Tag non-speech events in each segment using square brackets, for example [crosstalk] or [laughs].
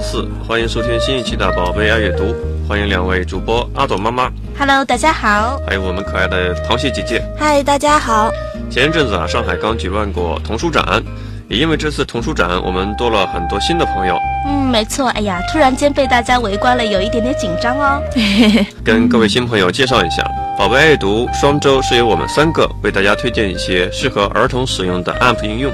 周四，欢迎收听新一期的《宝贝爱阅读》，欢迎两位主播阿朵妈妈，Hello，大家好。还有我们可爱的淘气姐姐。嗨，大家好。前一阵子啊，上海刚举办过童书展，也因为这次童书展，我们多了很多新的朋友，嗯，没错。哎呀，突然间被大家围观了，有一点点紧张哦。跟各位新朋友介绍一下，宝贝爱阅读双周是由我们三个为大家推荐一些适合儿童使用的 App 应用。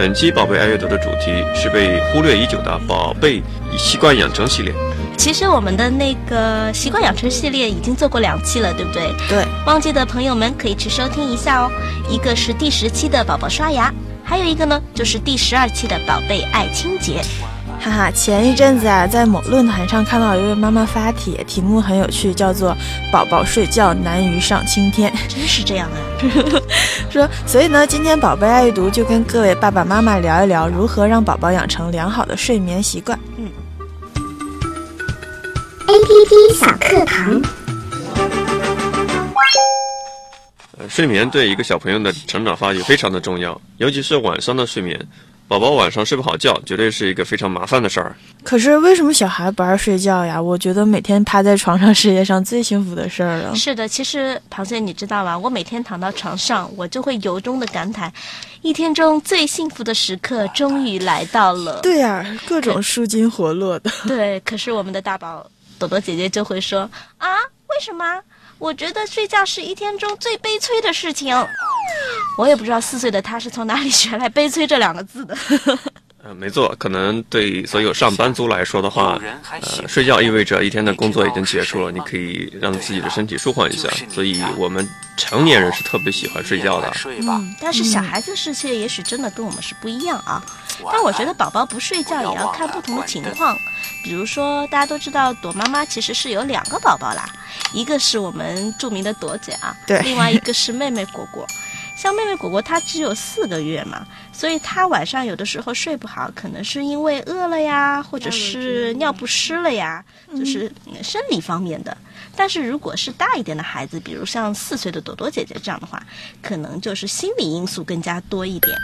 本期宝贝爱阅读的主题是被忽略已久的宝贝习惯养成系列。其实我们的那个习惯养成系列已经做过两期了，对不对？对，忘记的朋友们可以去收听一下哦。一个是第十期的宝宝刷牙，还有一个呢就是第十二期的宝贝爱清洁。哈哈，前一阵子啊，在某论坛上看到一位妈妈发帖，题目很有趣，叫做“宝宝睡觉难于上青天真是这样啊！”。[laughs] 说，所以呢，今天宝贝爱阅读就跟各位爸爸妈妈聊一聊，如何让宝宝养成良好的睡眠习惯。嗯 APP 小课堂，呃，睡眠对一个小朋友的成长发育非常的重要，尤其是晚上的睡眠。宝宝晚上睡不好觉，绝对是一个非常麻烦的事儿。可是为什么小孩不爱睡觉呀？我觉得每天趴在床上，世界上最幸福的事儿了。是的，其实螃蟹你知道吗？我每天躺到床上，我就会由衷的感慨，一天中最幸福的时刻终于来到了。对呀、各种舒筋活络的。[laughs] 对，可是我们的大宝朵朵姐姐就会说啊，为什么？我觉得睡觉是一天中最悲催的事情。我也不知道四岁的他是从哪里学来“悲催”这两个字的。[laughs] 呃，没错，可能对所有上班族来说的话，呃，睡觉意味着一天的工作已经结束了，你可以让自己的身体舒缓一下。所以我们成年人是特别喜欢睡觉的。嗯，但是小孩子世界也许真的跟我们是不一样啊。但我觉得宝宝不睡觉也要看不同的情况，比如说大家都知道朵妈妈其实是有两个宝宝啦，一个是我们著名的朵姐啊，对另外一个是妹妹果果。像妹妹果果她只有四个月嘛，所以她晚上有的时候睡不好，可能是因为饿了呀，或者是尿不湿了呀，就是嗯生理方面的。但是如果是大一点的孩子，比如像四岁的朵朵姐姐这样的话，可能就是心理因素更加多一点。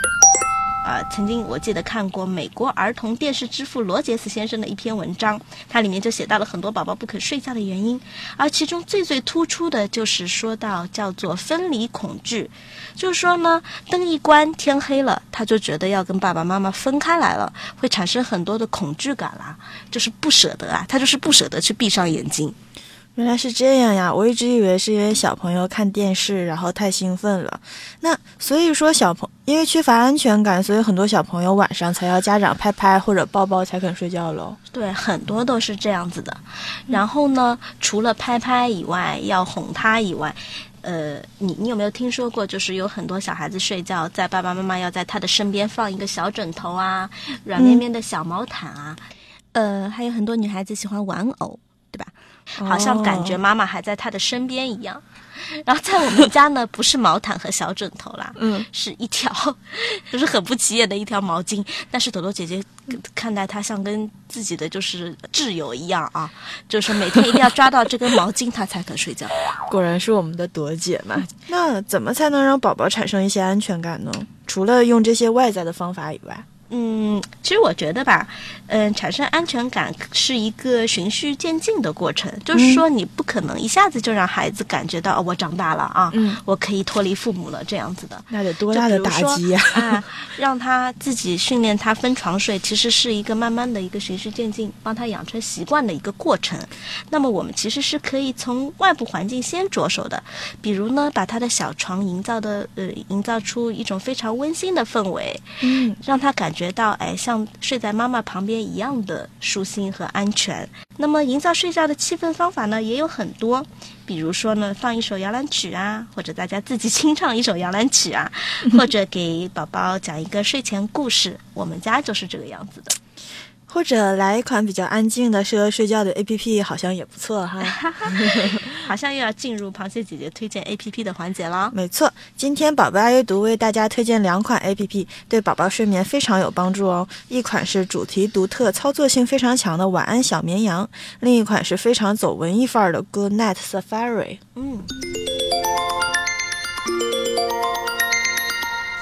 啊、曾经我记得看过美国儿童电视之父罗杰斯先生的一篇文章，它里面就写到了很多宝宝不肯睡觉的原因，而其中最最突出的就是说到叫做分离恐惧，就是说呢，灯一关，天黑了，他就觉得要跟爸爸妈妈分开来了，会产生很多的恐惧感啦，就是不舍得啊，他就是不舍得去闭上眼睛。原来是这样呀！我一直以为是因为小朋友看电视然后太兴奋了。那所以说小朋因为缺乏安全感，所以很多小朋友晚上才要家长拍拍或者抱抱才肯睡觉喽。对，很多都是这样子的。然后呢，除了拍拍以外，要哄他以外，呃，你你有没有听说过，就是有很多小孩子睡觉，在爸爸妈妈要在他的身边放一个小枕头啊，软绵绵的小毛毯啊，呃，还有很多女孩子喜欢玩偶？好像感觉妈妈还在他的身边一样。然后在我们家呢，不是毛毯和小枕头啦，[laughs] 嗯，是一条，[laughs] 就是很不起眼的一条毛巾。但是朵朵姐姐看待它像跟自己的就是挚友一样啊，就是每天一定要抓到这根毛巾，她才肯睡觉。[laughs] 果然是我们的朵姐嘛。那怎么才能让宝宝产生一些安全感呢？除了用这些外在的方法以外，嗯，其实我觉得吧，嗯、产生安全感是一个循序渐进的过程，就是说你不可能一下子就让孩子感觉到、哦、我长大了啊，嗯我可以脱离父母了这样子的。那得多大的打击呀、啊，让他自己训练他分床睡，其实是一个慢慢的一个循序渐进，帮他养成习惯的一个过程。那么我们其实是可以从外部环境先着手的，比如呢，把他的小床营造的呃，营造出一种非常温馨的氛围，嗯，让他感觉到哎，像睡在妈妈旁边一样的舒心和安全。那么营造睡觉的气氛方法呢，也有很多。比如说呢，放一首摇篮曲啊，或者大家自己清唱一首摇篮曲啊，或者给宝宝讲一个睡前故事。我们家就是这个样子的。或者来一款比较安静的、适合睡觉的 APP，好像也不错哈。[laughs] 好像又要进入螃蟹姐姐推荐 APP 的环节了。没错，今天宝贝爱阅读为大家推荐两款 APP，对宝宝睡眠非常有帮助哦。一款是主题独特、操作性非常强的晚安小绵羊，另一款是非常走文艺范儿的 Good Night Safari。嗯，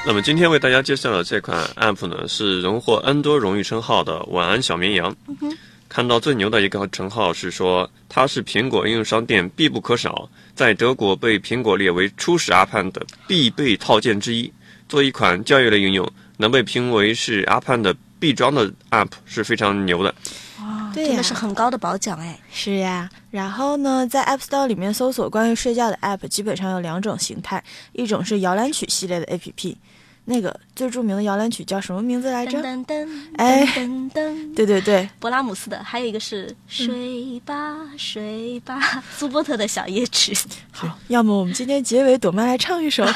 那么今天为大家介绍的这款 App 呢，是荣获 N 多荣誉称号的晚安小绵羊。看到最牛的一个称号是说，它是苹果应用商店必不可少，在德国被苹果列为初始 App 的必备套件之一。做一款教育类应用，能被评为是 App 的必装的 App 是非常牛的。哇，真的是很高的褒奖哎。是呀，然后呢，在 App Store 里面搜索关于睡觉的 App，基本上有两种形态，一种是摇篮曲系列的 APP，那个最著名的摇篮曲叫什么名字来着？噔噔噔，哎噔噔，对对对，勃拉姆斯的，还有一个是睡吧睡吧，苏波特的小夜曲，[laughs] 好，要么我们今天结尾朵妈来唱一首。[laughs]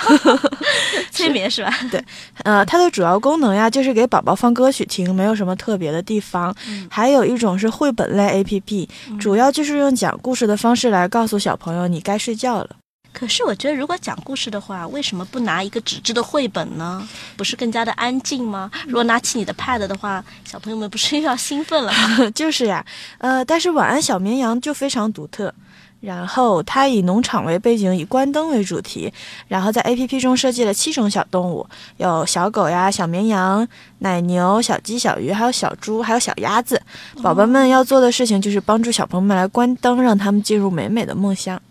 催眠是吧？[laughs] 对呃，它的主要功能呀，就是给宝宝放歌曲听，没有什么特别的地方。还有一种是绘本类 APP，、主要就是用讲故事的方式来告诉小朋友你该睡觉了。可是我觉得，如果讲故事的话，为什么不拿一个纸质的绘本呢？不是更加的安静吗？如果拿起你的 Pad 的话，小朋友们不是又要兴奋了吗？[laughs] 就是呀，呃，但是晚安小绵羊就非常独特。然后它以农场为背景，以关灯为主题，然后在 A P P 中设计了七种小动物，有小狗呀、小绵羊、奶牛、小鸡、小鱼，还有小猪，还有小鸭子。宝宝们要做的事情就是帮助小朋友们来关灯，让他们进入美美的梦乡。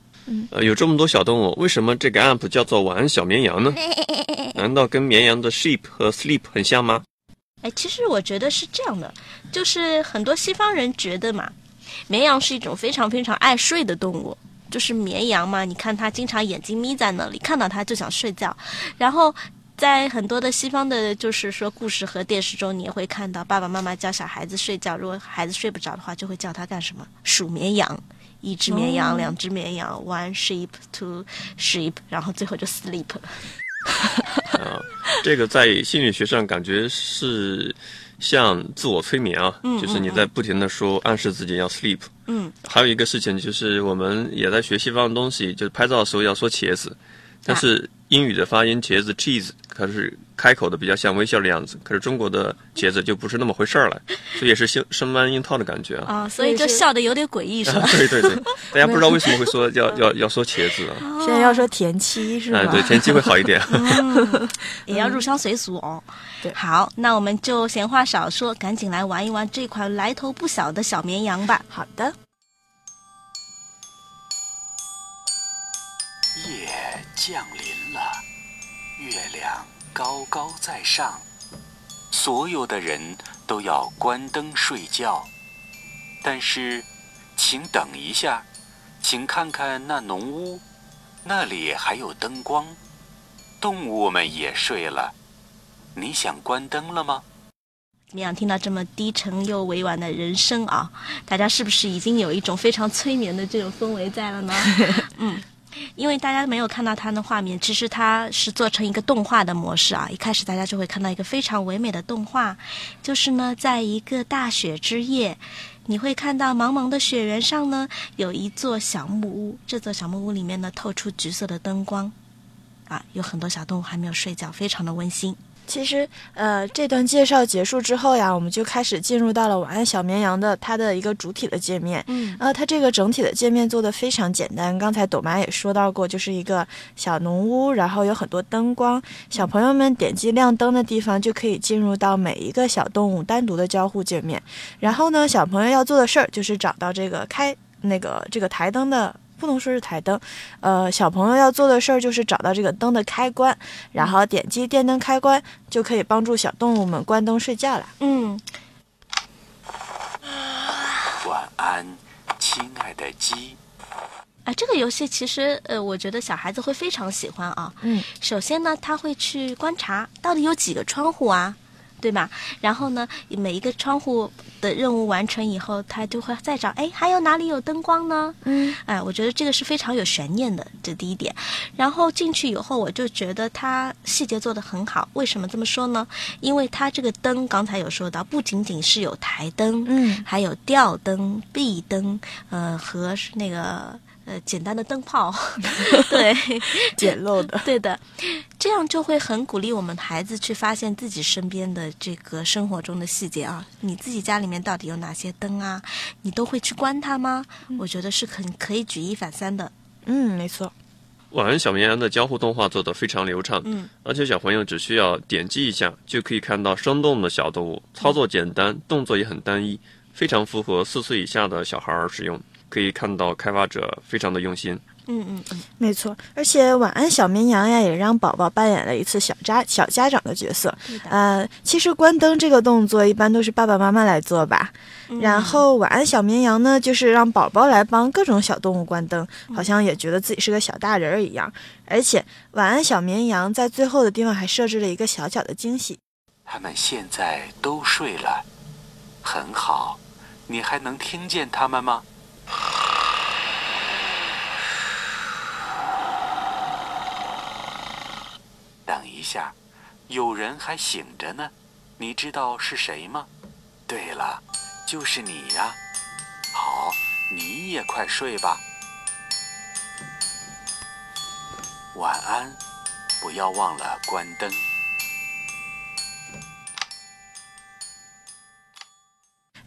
呃，有这么多小动物，为什么这个 App 叫做晚安小绵羊呢？[laughs] 难道跟绵羊的 sheep 和 sleep 很像吗？哎，其实我觉得是这样的，就是很多西方人觉得嘛，绵羊是一种非常非常爱睡的动物。就是绵羊嘛，你看它经常眼睛眯在那里，看到它就想睡觉。然后在很多的西方的，就是说故事和电视中，你也会看到爸爸妈妈教小孩子睡觉，如果孩子睡不着的话，就会叫他干什么？数绵羊，一只绵羊，两只绵羊，one sheep, two sheep，然后最后就 sleep 了。[laughs] 啊，这个在心理学上感觉是像自我催眠啊，就是你在不停的说暗示自己要 sleep。嗯，还有一个事情就是我们也在学西方的东西，就是拍照的时候要说茄子，但是英语的发音茄子 cheese 它是开口的比较像微笑的样子，可是中国的茄子就不是那么回事儿了，所以也是生生搬硬套的感觉啊。啊，所以就笑的有点诡异，是吧？[laughs] 对对对，[laughs] 大家不知道为什么会说要要要说茄子啊？现在要说田七是吧？哎，对，田七会好一点。[laughs] 也要入乡随俗哦。对好，那我们就闲话少说，赶紧来玩一玩这款来头不小的小绵羊吧。好的，夜降临了，月亮高高在上，所有的人都要关灯睡觉。但是，请等一下，请看看那农屋，那里还有灯光，动物们也睡了。你想关灯了吗？怎么样？听到这么低沉又委婉的人声啊，大家是不是已经有一种非常催眠的这种氛围在了呢？[laughs] 嗯。因为大家没有看到它的画面，其实它是做成一个动画的模式啊。一开始大家就会看到一个非常唯美的动画，就是呢，在一个大雪之夜，你会看到茫茫的雪原上呢有一座小木屋，这座小木屋里面呢透出橘色的灯光，啊，有很多小动物还没有睡觉，非常的温馨。其实，呃，这段介绍结束之后呀，我们就开始进入到了晚安小绵羊的它的一个主体的界面。嗯呃，它这个整体的界面做的非常简单。刚才朵妈也说到过，就是一个小农屋，然后有很多灯光，小朋友们点击亮灯的地方就可以进入到每一个小动物单独的交互界面。然后呢，小朋友要做的事儿就是找到这个开那个这个台灯的。不能说是台灯，呃，小朋友要做的事儿就是找到这个灯的开关，然后点击电灯开关，就可以帮助小动物们关灯睡觉了。嗯，晚安，亲爱的鸡。啊，这个游戏其实呃，我觉得小孩子会非常喜欢啊。嗯，首先呢，他会去观察到底有几个窗户啊，对吧？然后呢，每一个窗户的任务完成以后，他就会再找，哎，还有哪里有灯光呢？嗯，哎，我觉得这个是非常有悬念的，这第一点。然后进去以后，我就觉得它细节做得很好。为什么这么说呢？因为它这个灯刚才有说到，不仅仅是有台灯，嗯还有吊灯、壁灯，呃，和那个呃简单的灯泡，[laughs] 对，简陋的，[laughs] 对的，这样就会很鼓励我们孩子去发现自己身边的这个生活中的细节啊。你自己家里面到底有哪些灯啊？你都会去关它吗？我觉得是很可以举一反三的。嗯，没错，晚安小绵羊的交互动画做得非常流畅，嗯，而且小朋友只需要点击一下就可以看到生动的小动物，操作简单，动作也很单一，非常符合四岁以下的小孩儿使用。可以看到开发者非常的用心。嗯嗯嗯，没错。而且晚安小绵羊呀，也让宝宝扮演了一次小家小家长的角色。呃，其实关灯这个动作一般都是爸爸妈妈来做吧。嗯然后晚安小绵羊呢，就是让宝宝来帮各种小动物关灯，好像也觉得自己是个小大人儿一样。而且晚安小绵羊在最后的地方还设置了一个小小的惊喜。他们现在都睡了，很好。你还能听见他们吗？等一下，有人还醒着呢，你知道是谁吗？对了，就是你呀。好，你也快睡吧。晚安，不要忘了关灯。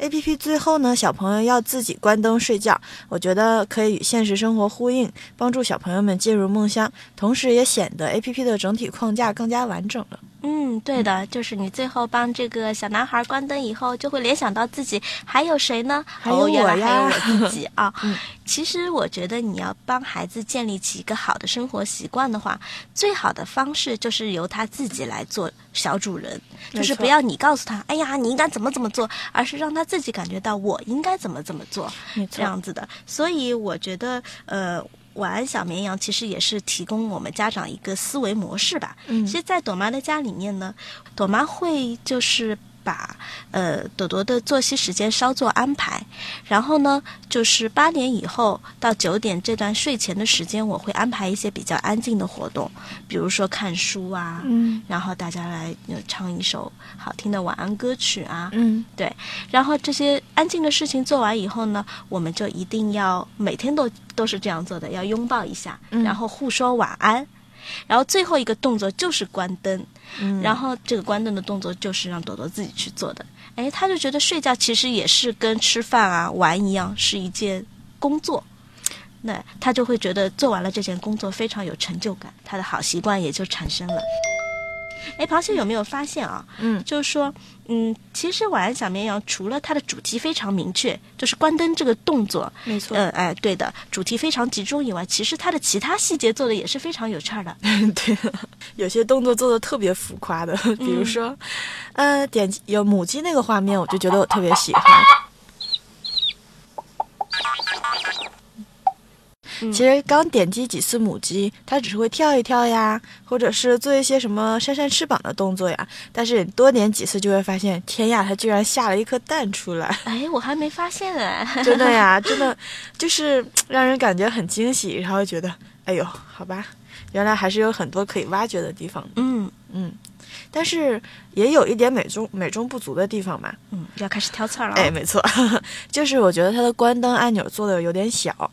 A P P 最后呢，小朋友要自己关灯睡觉，我觉得可以与现实生活呼应，帮助小朋友们进入梦乡，同时也显得 A P P 的整体框架更加完整了。嗯，对的，就是你最后帮这个小男孩关灯以后，就会联想到自己还有谁呢？还有哦，原来我呀还有我自己啊。[laughs] 嗯其实我觉得你要帮孩子建立起一个好的生活习惯的话，最好的方式就是由他自己来做小主人，就是不要你告诉他，哎呀，你应该怎么怎么做，而是让他自己感觉到我应该怎么怎么做。没这样子的。所以我觉得，呃，晚安小绵羊其实也是提供我们家长一个思维模式吧。嗯其实，在朵妈的家里面呢，朵妈会就是。把呃朵朵的作息时间稍作安排，然后呢，就是八点以后到九点这段睡前的时间，我会安排一些比较安静的活动，比如说看书啊，嗯然后大家来呃唱一首好听的晚安歌曲啊，嗯，对，然后这些安静的事情做完以后呢，我们就一定要每天都都是这样做的，要拥抱一下，嗯然后互说晚安。然后最后一个动作就是关灯，嗯然后这个关灯的动作就是让朵朵自己去做的。哎，他就觉得睡觉其实也是跟吃饭啊、玩一样，是一件工作。那他就会觉得做完了这件工作非常有成就感，他的好习惯也就产生了。哎，螃蟹有没有发现啊？嗯就是说，嗯，其实晚安小绵羊除了它的主题非常明确，就是关灯这个动作，没错。嗯，哎，对的，主题非常集中以外，其实它的其他细节做的也是非常有趣儿的。[laughs] 对了，有些动作做的特别浮夸的，比如说，呃，点击有母鸡那个画面，我就觉得我特别喜欢。嗯其实刚点击几次母鸡，它只是会跳一跳呀，或者是做一些什么扇扇翅膀的动作呀。但是你多点几次，就会发现，天呀，它居然下了一颗蛋出来！哎，我还没发现哎。[laughs] 真的呀，真的就是让人感觉很惊喜，然后觉得，哎呦，好吧，原来还是有很多可以挖掘的地方。嗯嗯，但是也有一点美中美中不足的地方嘛。嗯，要开始挑刺儿了。哎，，没错，[laughs] 就是我觉得它的关灯按钮做的有点小。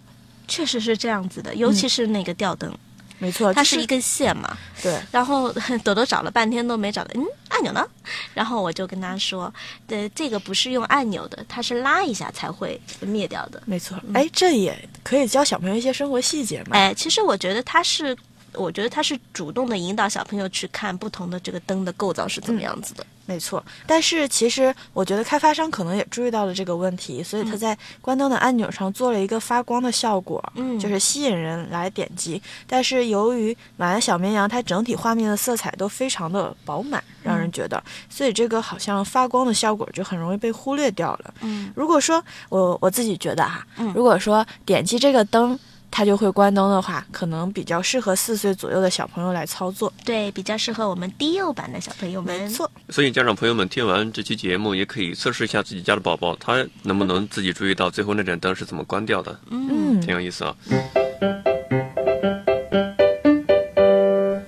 确实是这样子的，尤其是那个吊灯，没错，它是一根线嘛。对，然后 [laughs] 朵朵找了半天都没找到，嗯，按钮呢？然后我就跟他说，呃，这个不是用按钮的，它是拉一下才会灭掉的。没错。哎，这也可以教小朋友一些生活细节嘛。哎，其实我觉得它是，我觉得他是主动的引导小朋友去看不同的这个灯的构造是怎么样子的。没错，但是其实我觉得开发商可能也注意到了这个问题，所以他在关灯的按钮上做了一个发光的效果，嗯就是吸引人来点击。但是由于晚安小绵羊它整体画面的色彩都非常的饱满，让人觉得，所以这个好像发光的效果就很容易被忽略掉了。嗯如果说我我自己觉得哈、嗯如果说点击这个灯。它就会关灯的话，可能比较适合四岁左右的小朋友来操作。对，比较适合我们低幼版的小朋友们。没错，所以家长朋友们听完这期节目，也可以测试一下自己家的宝宝，他能不能自己注意到最后那盏灯是怎么关掉的，嗯，挺有意思啊。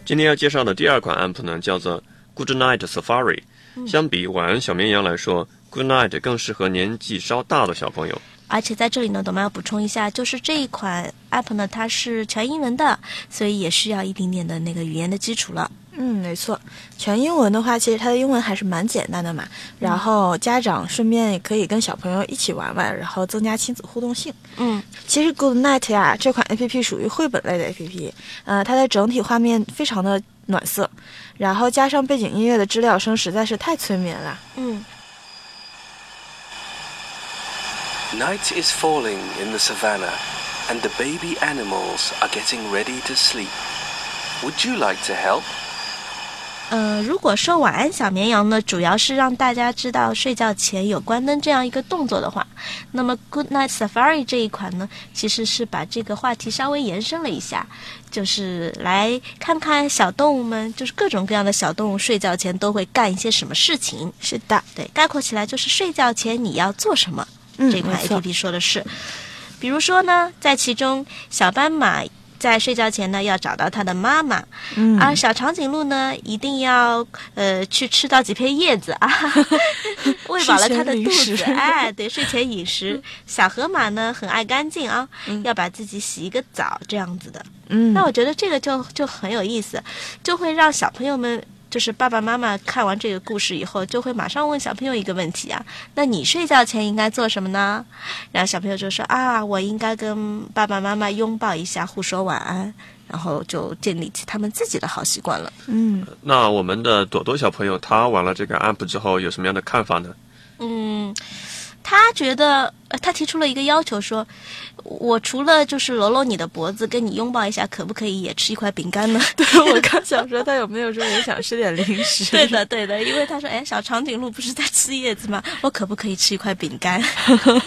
今天要介绍的第二款 app 呢，叫做 Good Night Safari。相比晚安小绵羊来说，Good Night 更适合年纪稍大的小朋友。而且在这里呢，我们要补充一下，就是这一款 app 呢，它是全英文的，所以也需要一点点的那个语言的基础了。嗯，没错，全英文的话，其实它的英文还是蛮简单的嘛。然后家长顺便也可以跟小朋友一起玩玩，然后增加亲子互动性。嗯，其实 Good Night 呀，这款 A P P 属于绘本类的 A P P，呃，它的整体画面非常的暖色，然后加上背景音乐的知了声，实在是太催眠了。嗯，Night is falling in the savannah, and the baby animals are getting ready to sleep. Would you like to help? 呃，如果说晚安小绵羊呢，主要是让大家知道睡觉前有关灯这样一个动作的话，那么 Good Night Safari 这一款呢，其实是把这个话题稍微延伸了一下，就是来看看小动物们，就是各种各样的小动物睡觉前都会干一些什么事情。是的，对，概括起来就是睡觉前你要做什么。嗯，这款 APP 说的是，比如说呢，在其中小斑马在睡觉前呢要找到它的妈妈，嗯。而小长颈鹿呢一定要呃去吃到几片叶子啊，[laughs] [laughs] 喂饱了它的肚子，哎，对，睡前饮食。[laughs] 小河马呢很爱干净啊，要把自己洗一个澡这样子的。嗯，那我觉得这个就就很有意思，就会让小朋友们，就是爸爸妈妈看完这个故事以后，就会马上问小朋友一个问题啊：那你睡觉前应该做什么呢？然后小朋友就说啊，我应该跟爸爸妈妈拥抱一下，互说晚安，然后就建立起他们自己的好习惯了。嗯，那我们的朵朵小朋友，他玩了这个 app 之后有什么样的看法呢？嗯，他觉得，呃他提出了一个要求说，我除了就是搂搂你的脖子，跟你拥抱一下，可不可以也吃一块饼干呢？[laughs] 对我刚想说，他有没有说也想吃点零食？[laughs] 对的，对的，因为他说，哎，小长颈鹿不是在吃叶子吗？我可不可以吃一块饼干？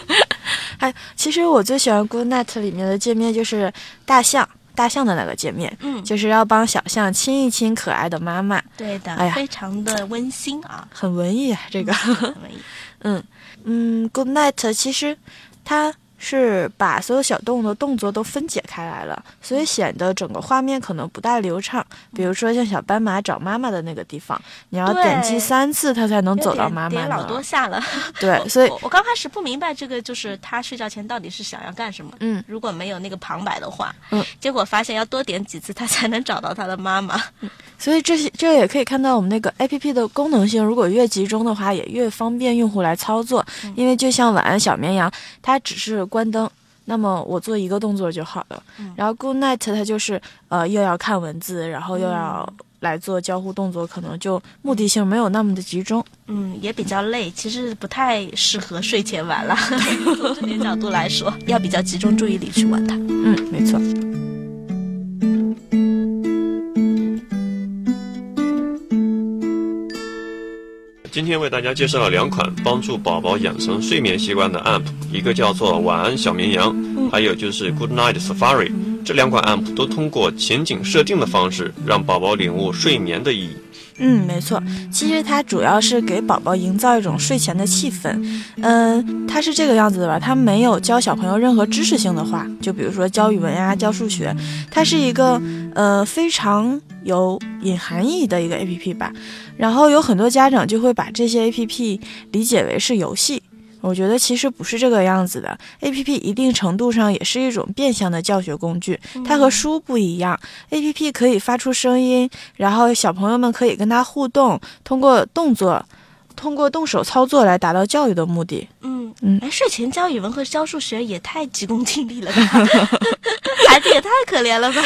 [laughs] 哎，其实我最喜欢 Good Night 里面的界面就是大象，大象的那个界面，嗯，就是要帮小象亲一亲可爱的妈妈，对的，哎呀非常的温馨啊，很文艺啊，这个。很文艺。[laughs] 嗯嗯，Good Night 其实它是把所有小动物的动作都分解开来了，所以显得整个画面可能不大流畅。比如说像小斑马找妈妈的那个地方，你要点击三次它才能走到妈妈点老多。下了。对，所以我我刚开始不明白这个，就是他睡觉前到底是想要干什么。嗯如果没有那个旁白的话，嗯，结果发现要多点几次他才能找到他的妈妈。所以这些这也可以看到我们那个 A P P 的功能性，如果越集中的话，也越方便用户来操作。因为就像晚安小绵羊，它只是关灯，那么我做一个动作就好了。然后 Good Night 它就是呃又要看文字，然后又要来做交互动作，可能就目的性没有那么的集中。嗯，也比较累，其实不太适合睡前玩了。[laughs] 从这点角度来说，要比较集中注意力去玩它。嗯，没错。今天为大家介绍了两款帮助宝宝养成睡眠习惯的 app，一个叫做晚安小绵羊，还有就是 Good Night Safari。这两款 app 都通过情景设定的方式，让宝宝领悟睡眠的意义。嗯，没错。其实它主要是给宝宝营造一种睡前的气氛。嗯，它是这个样子的吧？它没有教小朋友任何知识性的话，就比如说教语文呀、教数学。它是一个呃非常有隐含义的一个 A P P 吧。然后有很多家长就会把这些 A P P 理解为是游戏。我觉得其实不是这个样子的，A P P 一定程度上也是一种变相的教学工具，它和书不一样。A P P 可以发出声音，然后小朋友们可以跟它互动，通过动作，通过动手操作来达到教育的目的。嗯嗯哎，睡前教语文和教数学也太急功近利了吧，[laughs] 孩子也太可怜了吧。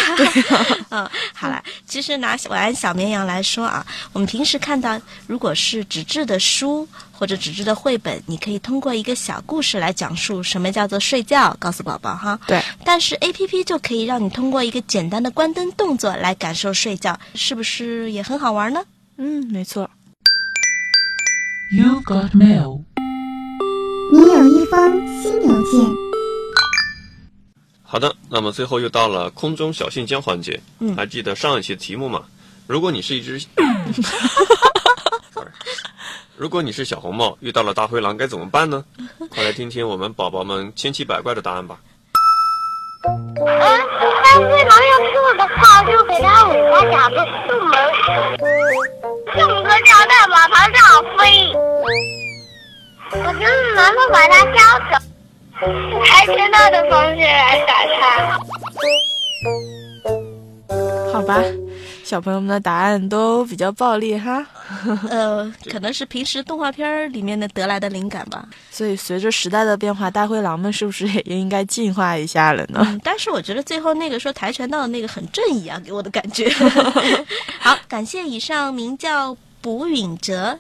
嗯，好了，其实拿晚安小绵羊来说啊，我们平时看到如果是纸质的书或者纸质的绘本，你可以通过一个小故事来讲述什么叫做睡觉，告诉宝宝哈。对，但是 A P P 就可以让你通过一个简单的关灯动作来感受睡觉，是不是也很好玩呢？嗯，没错。You've got mail. 你有一封新邮件。好的，那么最后又到了空中小信箱环节。嗯还记得上一期的题目吗？如果你是一只 [laughs] 如果你是小红帽，遇到了大灰狼该怎么办呢？快来听听我们宝宝们千奇百怪的答案吧。嗯，大灰狼要是的话，就给他尾巴夹住出门，用个胶带把它炸飞。我就是能够把它叼走，跆拳道的同学来打他。好吧，小朋友们的答案都比较暴力哈。[laughs] 呃，可能是平时动画片儿里面的得来的灵感吧。所以随着时代的变化，大灰狼们是不是也应该进化一下了呢？嗯，但是我觉得最后那个说跆拳道的那个很正义啊，给我的感觉。[laughs] 好，感谢以上名叫卜允哲，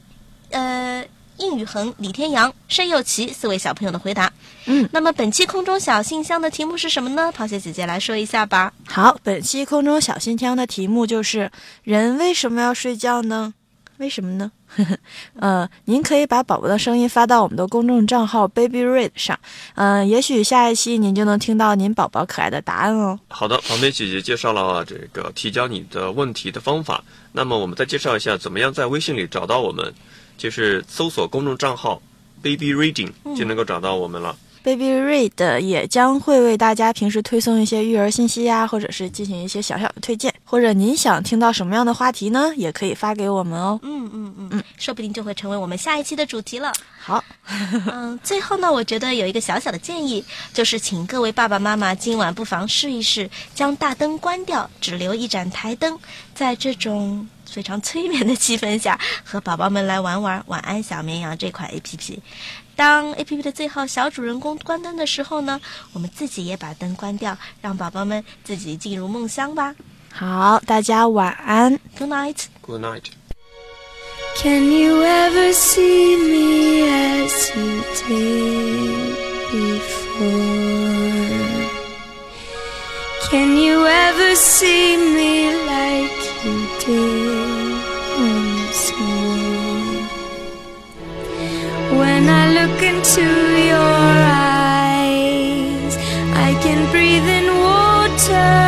呃，应宇恒、李天阳、申佑琪四位小朋友的回答。嗯，那么本期空中小信箱的题目是什么呢？螃蟹姐姐来说一下吧。好，本期空中小信箱的题目就是：人为什么要睡觉呢？为什么呢？[laughs] 呃，您可以把宝宝的声音发到我们的公众账号 Baby Read 上，嗯、也许下一期您就能听到您宝宝可爱的答案哦。好的，旁边姐姐介绍了这个提交你的问题的方法。那么我们再介绍一下，怎么样在微信里找到我们，就是搜索公众账号 Baby Reading 就能够找到我们了。Baby Read 也将会为大家平时推送一些育儿信息呀，或者是进行一些小小的推荐，或者您想听到什么样的话题呢？也可以发给我们哦。嗯嗯嗯，说不定就会成为我们下一期的主题了。好，[laughs] 嗯，最后呢，我觉得有一个小小的建议，就是请各位爸爸妈妈今晚不妨试一试，将大灯关掉，只留一盏台灯，在这种非常催眠的气氛下，和宝宝们来玩玩《晚安小绵羊》这款 APP。当 APP 的最后小主人公关灯的时候呢，我们自己也把灯关掉，让宝宝们自己进入梦乡吧。好，大家晚安。Good night。Good night。Can you ever see me as you did before? Can you ever see me like you did once more? When I look into your eyes, I can breathe in water.